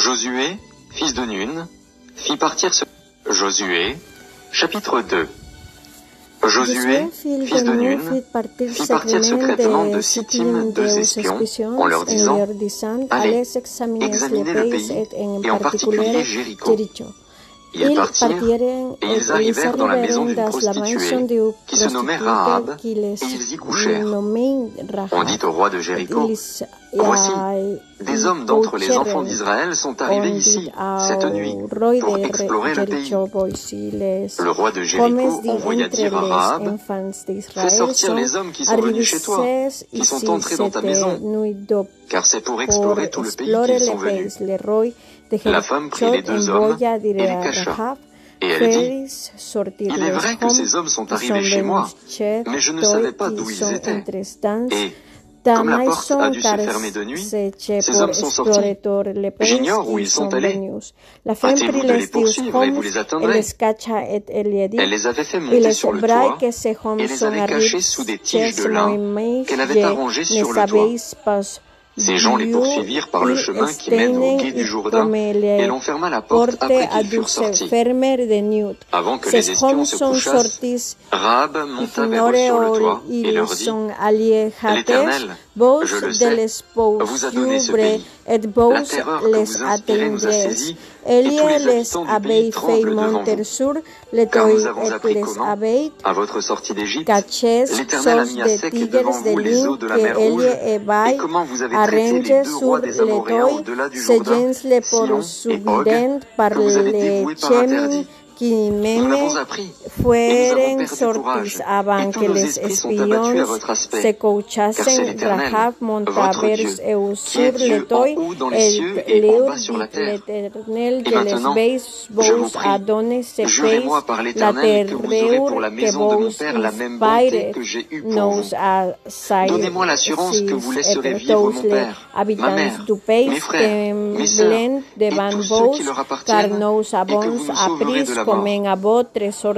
Josué, fils de Nun, fit partir ce... Josué, chapitre 2. Josué, fils de Nun, fit partir secrètement de Sittim deux espions en leur disant, Allez, examinez le pays, et en particulier Jéricho. Ils partirent, et ils arrivèrent dans la maison d'une prostituée, qui se nommait Rahab, et ils y couchèrent. On dit au roi de Jéricho, Voici, des hommes d'entre les enfants d'Israël sont arrivés ici, cette nuit, pour explorer le pays. Le roi de Jéricho envoya dire à Rahab, Fais sortir les hommes qui sont venus chez toi, qui sont entrés dans ta maison, car c'est pour explorer tout le pays qu'ils sont venus. La femme prit les deux hommes et les cacha. Et elle dit, Il est vrai que ces hommes sont arrivés chez moi, mais je ne savais pas d'où ils étaient. Et comme la porte a dû se fermer de nuit, ces hommes sont sortis. J'ignore où ils sont allés. Hâtez-vous de les poursuivre et vous les attendrez. Elle les avait fait monter sur le toit et les avait cachés sous des tiges de lin qu'elle avait arrangées sur le toit. Ces gens les poursuivirent par le chemin qui mène au quai du Jourdain et l'on ferma la porte après qu'ils furent sortis. Avant que les espions se couchassent, Rahab monta vers eux sur le toit et leur dit, L'Éternel, je le sais, vous a donné ce pays. Que et tous les habitants du pays tremblent devant vous. Car nous avons appris comment, à votre sortie d'Égypte, devant vous les eaux de la mer Rouge. et comment vous avez traité les deux rois des Amoréens au-delà du Jourdain, Sion que. Quimeme fueren sortis avant que les espions se couchasen Rahab monta vers eux sur le toit et leur dit l'Éternel je les veis vos a donné ce pays la terreur que vos inspire nous a Donnez-moi l'assurance que vous laisserez vivre mon père, ma mère, mes frères, mes sœurs et tous ceux qui leur appartiennent et que vous nous sauverez de la mort.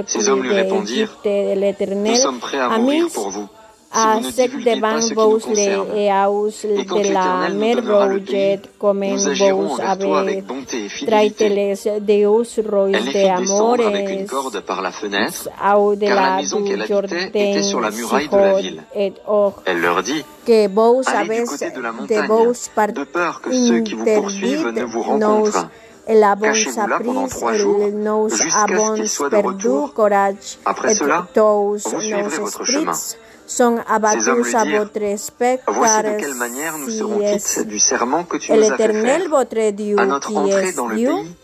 Ces hommes lui répondirent, Nous sommes prêts à mourir pour vous. Si vous ne divulguez pas ce qui nous concerne, et quand l'Éternel nous donnera le pays, nous agirons envers toi avec bonté et fidélité. Elle les fit descendre avec une corde par la fenêtre, car la maison qu'elle habitait était sur la muraille de la ville. Elle leur dit, Allez du côté de la montagne, de peur que ceux qui vous poursuivent ne vous rencontrent. Cachez-vous là pendant trois jours, jusqu'à ce qu'il soit de retour. Après cela, vous suivrez votre manière nous serons quittes du serment que tu nous as fait faire. À notre entrée dans le pays,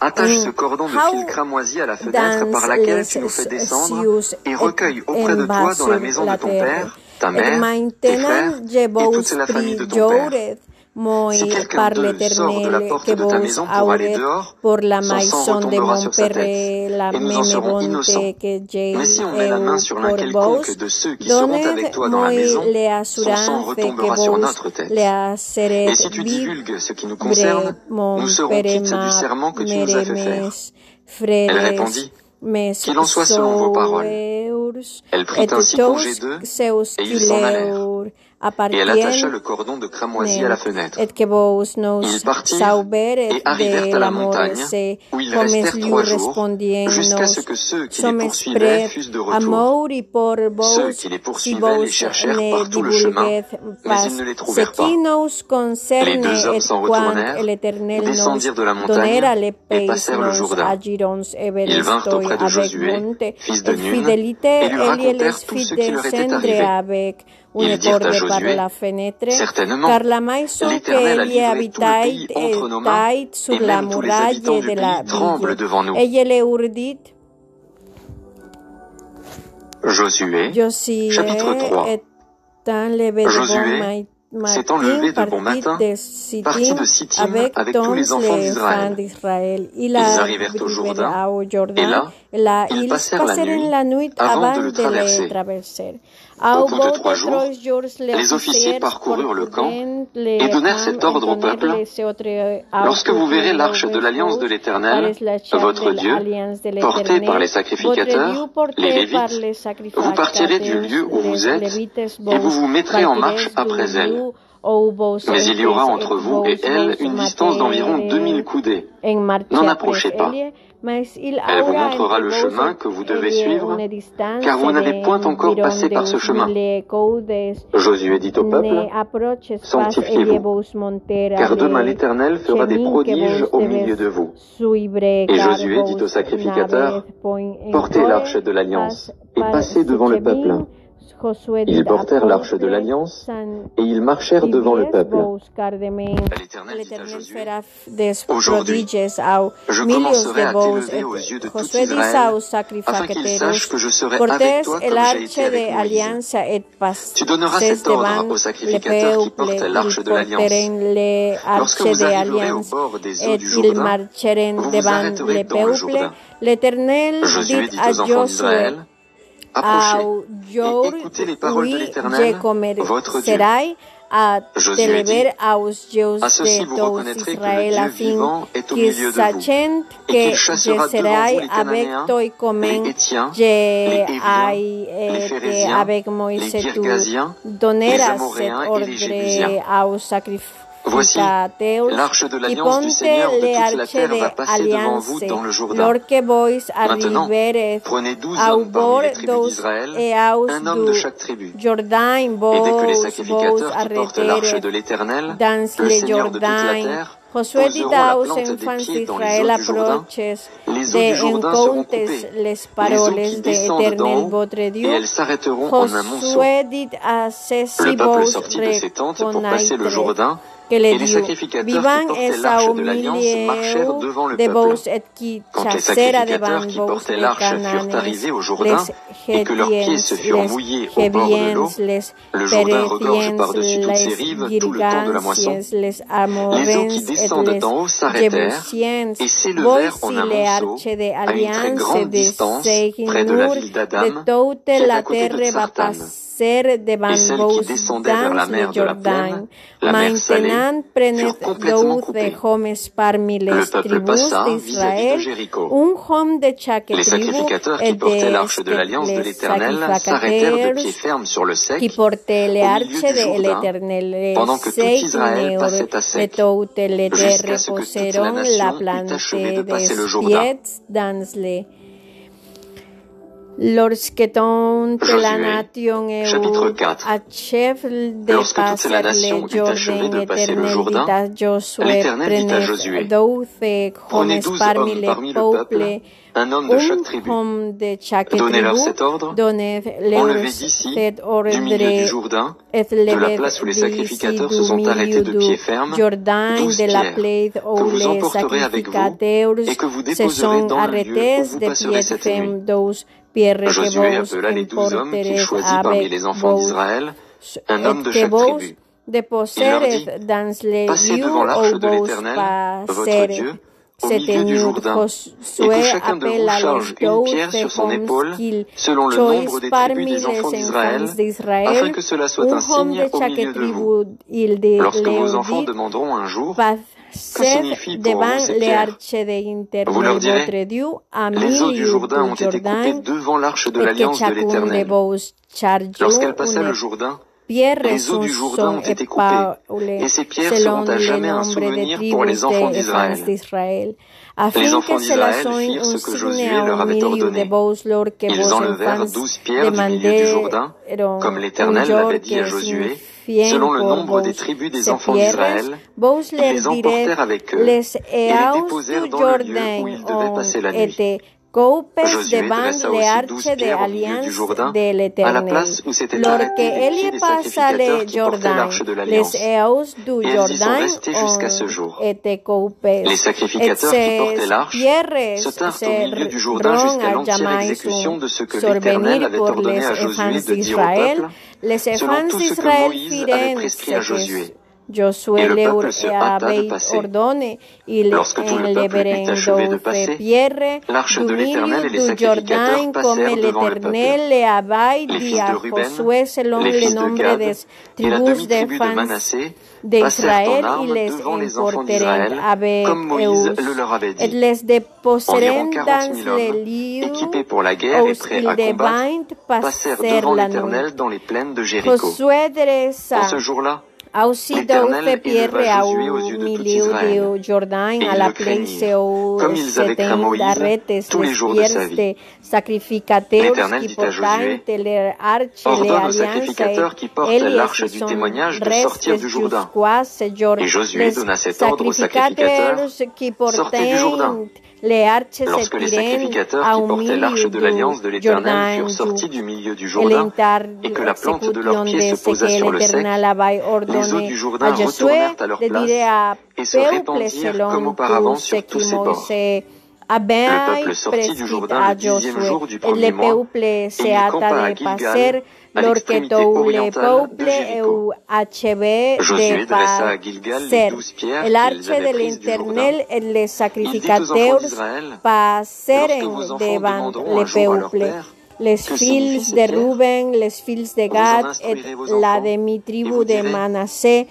attache ce cordon de fil cramoisi à la fenêtre par laquelle tu nous fais descendre et recueille auprès de toi dans la maison de ton père, ta mère, tes frères et toute la famille de ton père. De la porte de ta maison pour la main sur l'un quelconque de ceux qui seront avec toi dans la maison, son sang retombera sur notre tête. Et si tu divulgues ce qui nous concerne, nous serons quittes du serment que tu nous as fait faire. Elle répondit, Qu'il en soit selon vos paroles. Elle prit ainsi congé d'eux, et ils s'en allèrent. Et elle attacha le cordon de cramoisi à la fenêtre. Ils partirent et arrivèrent à la montagne, où ils restèrent trois jours, jusqu'à ce que ceux qui les poursuivaient fussent de retour. Ceux qui les poursuivaient les cherchèrent par tout le chemin, mais ils ne les trouvèrent pas. Les deux hommes s'en retournèrent, descendirent de la montagne et passèrent le Jourdain. Ils vinrent auprès de Josué, fils de Nun, et lui racontèrent tout ce qui leur était arrivé. Ils dirent à Josué, certainement, l'Éternel a livré tout le pays entre nos mains, et même tous les habitants du pays tremblent devant nous. Josué, chapitre 3 Josué s'étant levé de bon matin, partit de Sittim avec tous les enfants d'Israël. Ils arrivèrent au Jourdain, et là, ils passèrent la nuit avant de le traverser. Au bout de trois jours, les officiers parcoururent le camp et donnèrent cet ordre au peuple. Lorsque vous verrez l'arche de l'alliance de l'Éternel, votre Dieu, portée par les sacrificateurs, les Lévites, vous partirez du lieu où vous êtes et vous vous mettrez en marche après elle. Mais il y aura entre vous et elle une distance d'environ 2000 coudées. N'en approchez pas. Elle vous montrera le chemin que vous devez suivre, car vous n'avez point encore passé par ce chemin. Josué dit au peuple, Sanctifiez-vous, car demain l'Éternel fera des prodiges au milieu de vous. Et Josué dit au sacrificateur, Portez l'arche de l'alliance et passez devant le peuple. Ils portèrent l'arche de l'alliance et ils marchèrent devant le peuple. L'Éternel fera des prodiges au milieu de vos Josué dit aux sacrificateurs, portez l'arche de l'alliance et passez devant le peuple. Ils porteront l'arche de l'alliance et ils marcheront devant le peuple. L'Éternel dit à Josué, Approchez et écoutez les paroles de l'Éternel, votre Dieu. a telever aos Deus de tous Israel a fim que sachent que Jeserai avec toi commen je ai et avec Moïse tu donneras cet ordre aos sacrifices Voici, l'arche de l'alliance du Seigneur de toute la terre va passer devant vous dans le Jourdain. Maintenant, prenez douze hommes parmi les tribus d'Israël, un homme de chaque tribu. Et dès que les sacrificateurs qui portent l'arche de l'Éternel, le Seigneur de toute la terre, Josué dit aux enfants d'Israël approches de encontres les paroles de l'Éternel votre Dieu. Josué dit à ces vos reconnaître que le Dieu vivan esa humilié de vos et qui chassera devant vos les cananes, les gétiens, les gébiens, les pérétiens, les girganciens, les amorrens et les jebusiens, vos si le arche de de de toute la terre va passer devant vos dans le Jourdain. Maintenant, prenez douze de hommes parmi les tribus d'Israël, un homme de chaque tribu, et des l'arche de l'alliance de l'Éternel s'arrêtèrent de pied ferme sur le sec, qui portaient l'arche de l'Éternel, pendant que tout Israël passait à sec, jusqu'à ce que toute la nation eut achevé de passer le Jourdain. Lorsque toute la nation achevé de passer le Jourdain, éternel dit à Josué, prenez douze hommes parmi les peuples, un homme de chaque tribu. Donnez-leur cet ordre. Enlevez d'ici, du milieu du Jourdain, de la place où les sacrificateurs se sont arrêtés de pied ferme, douze pierres que vous emporterez avec vous et que vous déposerez dans le lieu où vous passerez cette nuit. Josué appela les douze hommes qu'il choisit parmi les enfants d'Israël, un homme de chaque tribu. Il leur dit, passez devant l'arche de l'Éternel, votre Dieu, au milieu du Jourdain, et que chacun de vous charge une pierre sur son épaule, selon le nombre des tribus des enfants d'Israël, afin que cela soit un signe au milieu de vous. Lorsque vos enfants demanderont un jour, pour vous ces pierres Vous leur direz, les eaux du Jourdain ont été coupées devant l'arche de l'alliance de l'Éternel. Lorsqu'elle passa le Jourdain, les eaux du Jourdain ont été coupées, et ces pierres seront à jamais un souvenir pour les enfants d'Israël. Les enfants d'Israël firent ce que Josué leur avait ordonné. Ils enlevèrent douze pierres du milieu du Jourdain, comme l'Éternel l'avait dit à Josué, selon le nombre des tribus des enfants d'Israël, ils les emportèrent avec eux et les déposèrent dans le lieu où ils devaient passer la nuit. Josué dressa aussi douze pierres au milieu du Jourdain, à la place où s'étaient arrêtés les pieds des sacrificateurs qui portaient l'arche de l'Alliance. Et elles y sont restés jusqu'à ce jour. Les sacrificateurs qui portaient l'arche se tinrent au milieu du Jourdain jusqu'à l'entière exécution de ce que l'Éternel avait ordonné à Josué de dire au peuple, selon tout ce que Moïse avait prescrit à Josué. Josué leur avait ordonné, il pierres du milieu du Jourdain comme l'Éternel le avait dit à Josué selon le nombre des tribus des fans d'Israël, ils les emporteront avec eux et les déposeront dans les lieux où ils devaient passer la nuit. Josué dressa ce jour-là, Aussi douze pierres au milieu du Jourdain, à la place où s'étaient arrêtes les pierres des sacrificateurs qui portaient les arches et les alliances et l'arche du témoignage de sortir du Jourdain. Et Josué donna cet ordre aux sacrificateurs, sortez du Jourdain. Lorsque les sacrificateurs qui portaient l'arche de l'alliance de l'Éternel furent sortis du milieu du Jourdain et que la plante de leurs pieds se posa sur le sec, les eaux du Jourdain retournèrent à leur place et se répandirent comme auparavant sur tous ses bords. Le peuple sortit du Jourdain le dixième jour du premier mois. et il campa à Gilgal l'orquetou le peuple eu acheve de passer l'arche de l'Éternel et les sacrificateurs passeren devant le peuple les fils de Ruben, les fils de Gad et la de mi tribu de Manassé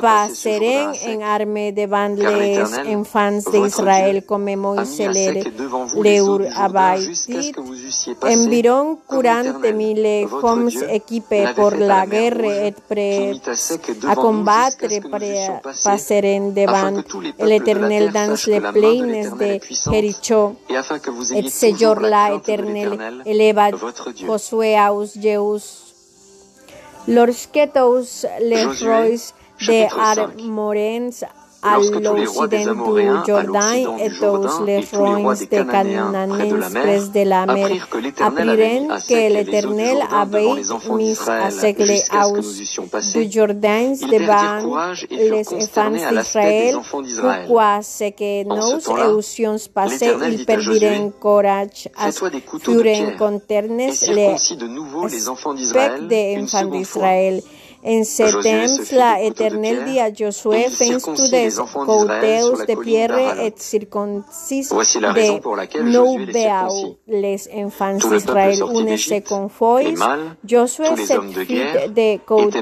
passeren en arme devant les enfants d'Israël comme Moïse leur avait dit. Environ quarante mille hommes équipés pour la guerre et prêts à combattre passeren devant l'Éternel dans les plaines de Jericho. Et ce jour-là, l'Éternel. éleva Josué aus Jeus. Lorsque tous les rois de Armorens à l'occident du Jourdain et tous les rois de Cananéens près de la mer apprirent que l'Éternel avait mis à les hausses du Jourdain devant les enfants d'Israël. Pourquoi ce que nous eussions passé, ils perdirent courage à furen conternes les aspects des enfants d'Israël. En ce temps, la Éternel dit à Josué, fais tu des côteus de pierre et circoncis de nou veau les enfants d'Israël une seconde fois. Josué se fit de côteus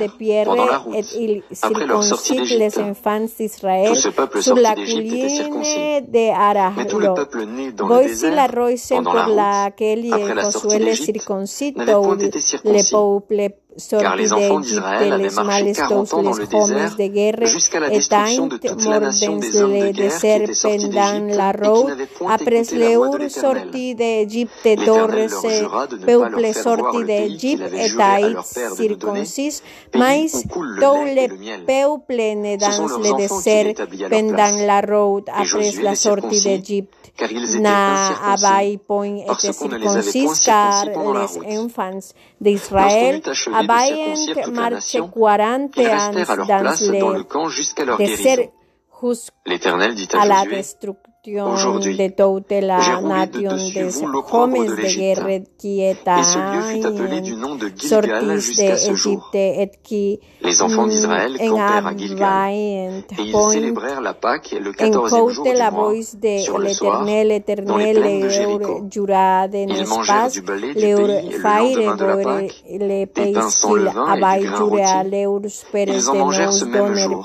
de pierre et il circoncis les enfants d'Israël sur la colline de Arahlo. Voici la roise pour laquelle Josué les circoncis tout le peuple car les enfants d'Israël avaient marché quarante ans dans le désert jusqu'à la destruction de toute la nation des hommes de guerre qui étaient sortis d'Égypte et qui n'avaient point écouté la voix de l'Éternel. L'Éternel leur jura de ne pas leur faire voir le pays qu'il avait juré à leur père de nous donner, pays où coule le lait et le miel. Ce sont leurs enfants qui l'établit à leur place. Et Josué les circoncit, car ils étaient incirconcis, parce qu'on ne les avait point circoncis pendant la route. Avaient marché 40 ans dans le camp jusqu'à Aujourd'hui, de toute la nation des hommes de guerre qui étaient sortis d'Égypte et qui les enfants d'Israël campèrent à Gilgal et ils célébrèrent la Pâque le quatorzième jour du mois. Sur le soir, dans les plaines de Jéricho, ils mangèrent du balai du pays le lendemain de la Pâque, des pains sans levain et du grain rôti. Ils en mangèrent ce même jour.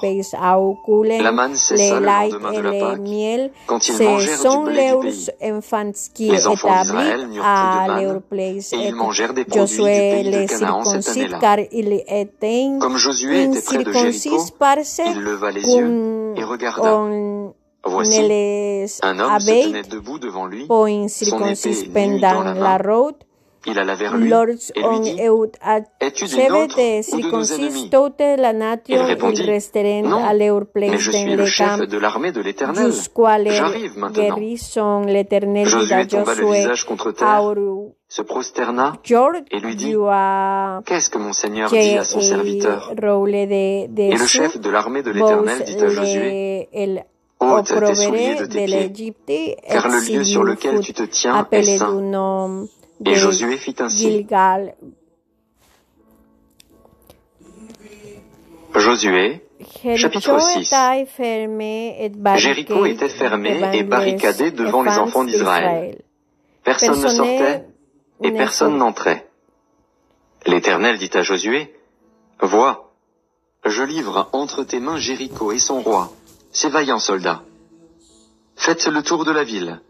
La manne cessa le lendemain de la Pâque, quand ils ce sont les enfants qui établis à leur place. Et ils mangèrent des produits du pays de Canaan cette année-là. Comme Josué était près de Jéricho, il leva les yeux et regarda. Voici, un homme se tenait debout devant lui, son épée nue dans la main. Il alla vers lui et lui dit, Es-tu des nôtres ou de nos ennemis Il répondit, Non, mais je suis le chef de l'armée de l'Éternel. J'arrive maintenant. Josué tomba le visage contre terre, se prosterna et lui dit, Qu'est-ce que mon Seigneur dit à son serviteur Et le chef de l'armée de l'Éternel dit à Josué, ôte tes souliers de tes pieds, car le lieu sur lequel tu te tiens est saint. Et Josué fit ainsi. Josué, chapitre 6. Jéricho était fermé et barricadé devant les enfants d'Israël. Personne ne sortait et personne n'entrait. L'Éternel dit à Josué, Vois, je livre entre tes mains Jéricho et son roi, ses vaillants soldats. Faites le tour de la ville,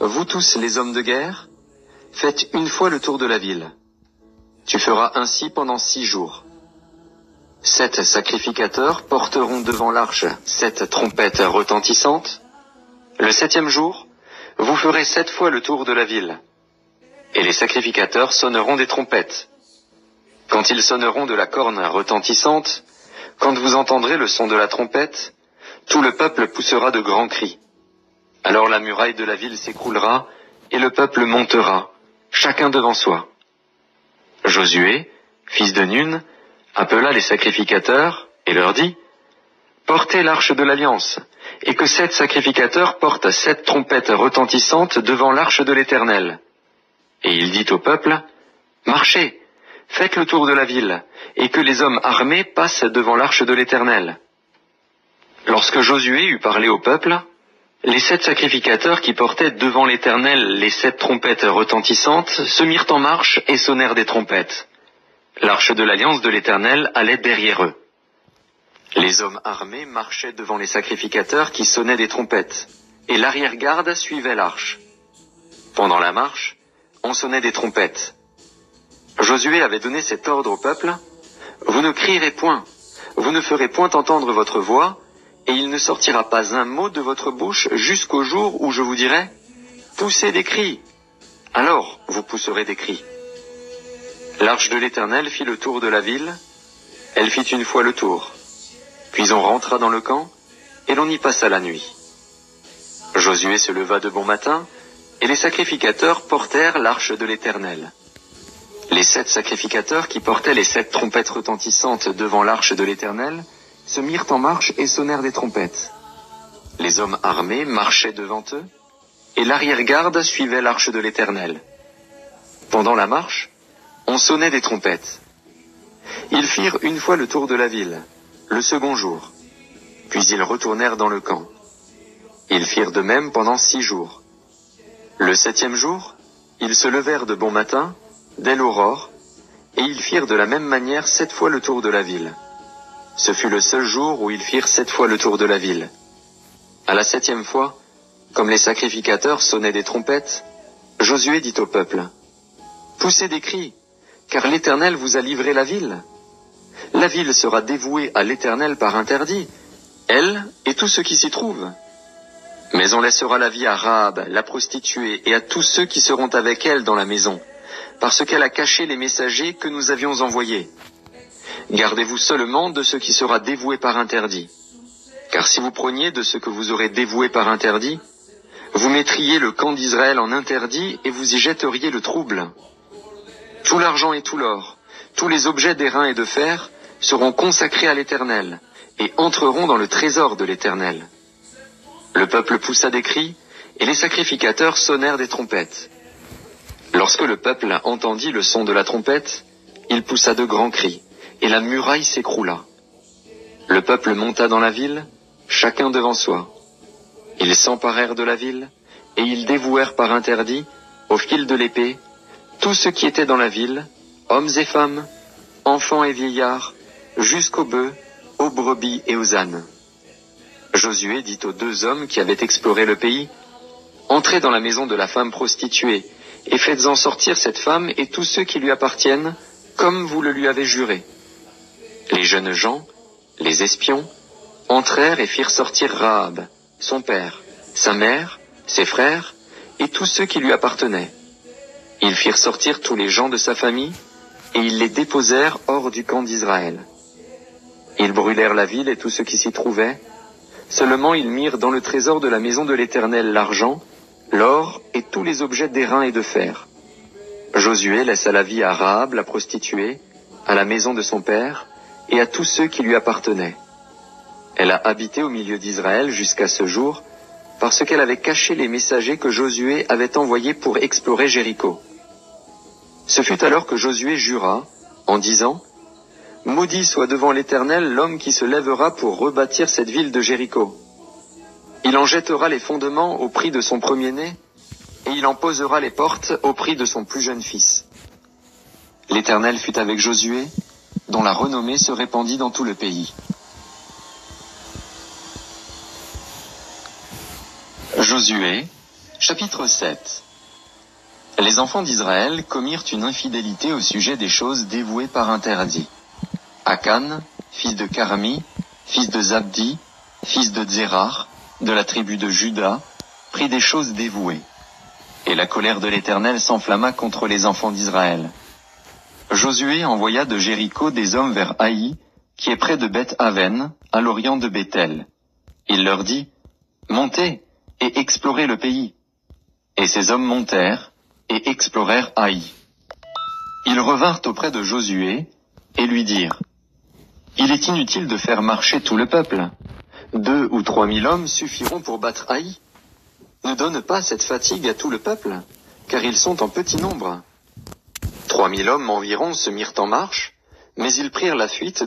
vous tous les hommes de guerre, Faites une fois le tour de la ville. Tu feras ainsi pendant six jours. sept sacrificateurs porteront devant l'arche sept trompettes retentissantes. Le septième jour, vous ferez sept fois le tour de la ville. Et les sacrificateurs sonneront des trompettes. Quand ils sonneront de la corne retentissante, quand vous entendrez le son de la trompette, tout le peuple poussera de grands cris. Alors la muraille de la ville s'écroulera, et le peuple montera, chacun devant soi. Josué, fils de Nun, appela les sacrificateurs et leur dit, Portez l'arche de l'alliance, et que sept sacrificateurs portent sept trompettes retentissantes devant l'arche de l'Éternel. Et il dit au peuple, Marchez, faites le tour de la ville, et que les hommes armés passent devant l'arche de l'Éternel. Lorsque Josué eut parlé au peuple, les sept sacrificateurs qui portaient devant l'Éternel les sept trompettes retentissantes se mirent en marche et sonnèrent des trompettes. L'arche de l'alliance de l'Éternel allait derrière eux. Les hommes armés marchaient devant les sacrificateurs qui sonnaient des trompettes, et l'arrière-garde suivait l'arche. Pendant la marche, on sonnait des trompettes. Josué avait donné cet ordre au peuple, Vous ne crierez point, vous ne ferez point entendre votre voix, et il ne sortira pas un mot de votre bouche jusqu'au jour où je vous dirai, Poussez des cris. Alors vous pousserez des cris. L'arche de l'Éternel fit le tour de la ville, elle fit une fois le tour. Puis on rentra dans le camp, et l'on y passa la nuit. Josué se leva de bon matin, et les sacrificateurs portèrent l'arche de l'Éternel. Les sept sacrificateurs qui portaient les sept trompettes retentissantes devant l'arche de l'Éternel se mirent en marche et sonnèrent des trompettes. Les hommes armés marchaient devant eux, et l'arrière-garde suivait l'arche de l'Éternel. Pendant la marche, on sonnait des trompettes. Ils firent une fois le tour de la ville, le second jour. Puis ils retournèrent dans le camp. Ils firent de même pendant six jours. Le septième jour, ils se levèrent de bon matin, dès l'aurore, et ils firent de la même manière sept fois le tour de la ville. Ce fut le seul jour où ils firent sept fois le tour de la ville. À la septième fois, comme les sacrificateurs sonnaient des trompettes, Josué dit au peuple, Poussez des cris, car l'Éternel vous a livré la ville. La ville sera dévouée à l'Éternel par interdit, elle et tous ceux qui s'y trouvent. Mais on laissera la vie à Rahab, la prostituée, et à tous ceux qui seront avec elle dans la maison, parce qu'elle a caché les messagers que nous avions envoyés. Gardez-vous seulement de ce qui sera dévoué par interdit. Car si vous preniez de ce que vous aurez dévoué par interdit, vous mettriez le camp d'Israël en interdit et vous y jetteriez le trouble. Tout l'argent et tout l'or, tous les objets d'airain et de fer seront consacrés à l'Éternel et entreront dans le trésor de l'Éternel. Le peuple poussa des cris et les sacrificateurs sonnèrent des trompettes. Lorsque le peuple entendit le son de la trompette, il poussa de grands cris et la muraille s'écroula. Le peuple monta dans la ville, chacun devant soi. Ils s'emparèrent de la ville et ils dévouèrent par interdit, au fil de l'épée, tout ce qui était dans la ville, hommes et femmes, enfants et vieillards, jusqu'aux bœufs, aux brebis et aux ânes. Josué dit aux deux hommes qui avaient exploré le pays, Entrez dans la maison de la femme prostituée, et faites-en sortir cette femme et tous ceux qui lui appartiennent, comme vous le lui avez juré. Les jeunes gens, les espions, entrèrent et firent sortir Rahab, son père, sa mère, ses frères, et tous ceux qui lui appartenaient. Ils firent sortir tous les gens de sa famille, et ils les déposèrent hors du camp d'Israël. Ils brûlèrent la ville et tout ce qui s'y trouvait, seulement ils mirent dans le trésor de la maison de l'Éternel l'argent, l'or et tous les objets d'airain et de fer. Josué laissa la vie à Rahab, la prostituée, à la maison de son père, et à tous ceux qui lui appartenaient. Elle a habité au milieu d'Israël jusqu'à ce jour, parce qu'elle avait caché les messagers que Josué avait envoyés pour explorer Jéricho. Ce fut alors que Josué jura, en disant, Maudit soit devant l'Éternel l'homme qui se lèvera pour rebâtir cette ville de Jéricho. Il en jettera les fondements au prix de son premier-né, et il en posera les portes au prix de son plus jeune fils. L'Éternel fut avec Josué, dont la renommée se répandit dans tout le pays. Josué, chapitre 7 les enfants d'Israël commirent une infidélité au sujet des choses dévouées par interdit. Akan, fils de Karami, fils de Zabdi, fils de Zérar, de la tribu de Juda, prit des choses dévouées. Et la colère de l'Éternel s'enflamma contre les enfants d'Israël. Josué envoya de Jéricho des hommes vers Haï, qui est près de Beth Aven, à l'orient de Bethel. Il leur dit, Montez et explorez le pays. Et ces hommes montèrent et explorèrent Haï. Ils revinrent auprès de Josué et lui dirent, Il est inutile de faire marcher tout le peuple. Deux ou trois mille hommes suffiront pour battre Haï. Ne donne pas cette fatigue à tout le peuple, car ils sont en petit nombre. Trois mille hommes environ se mirent en marche, mais ils prirent la fuite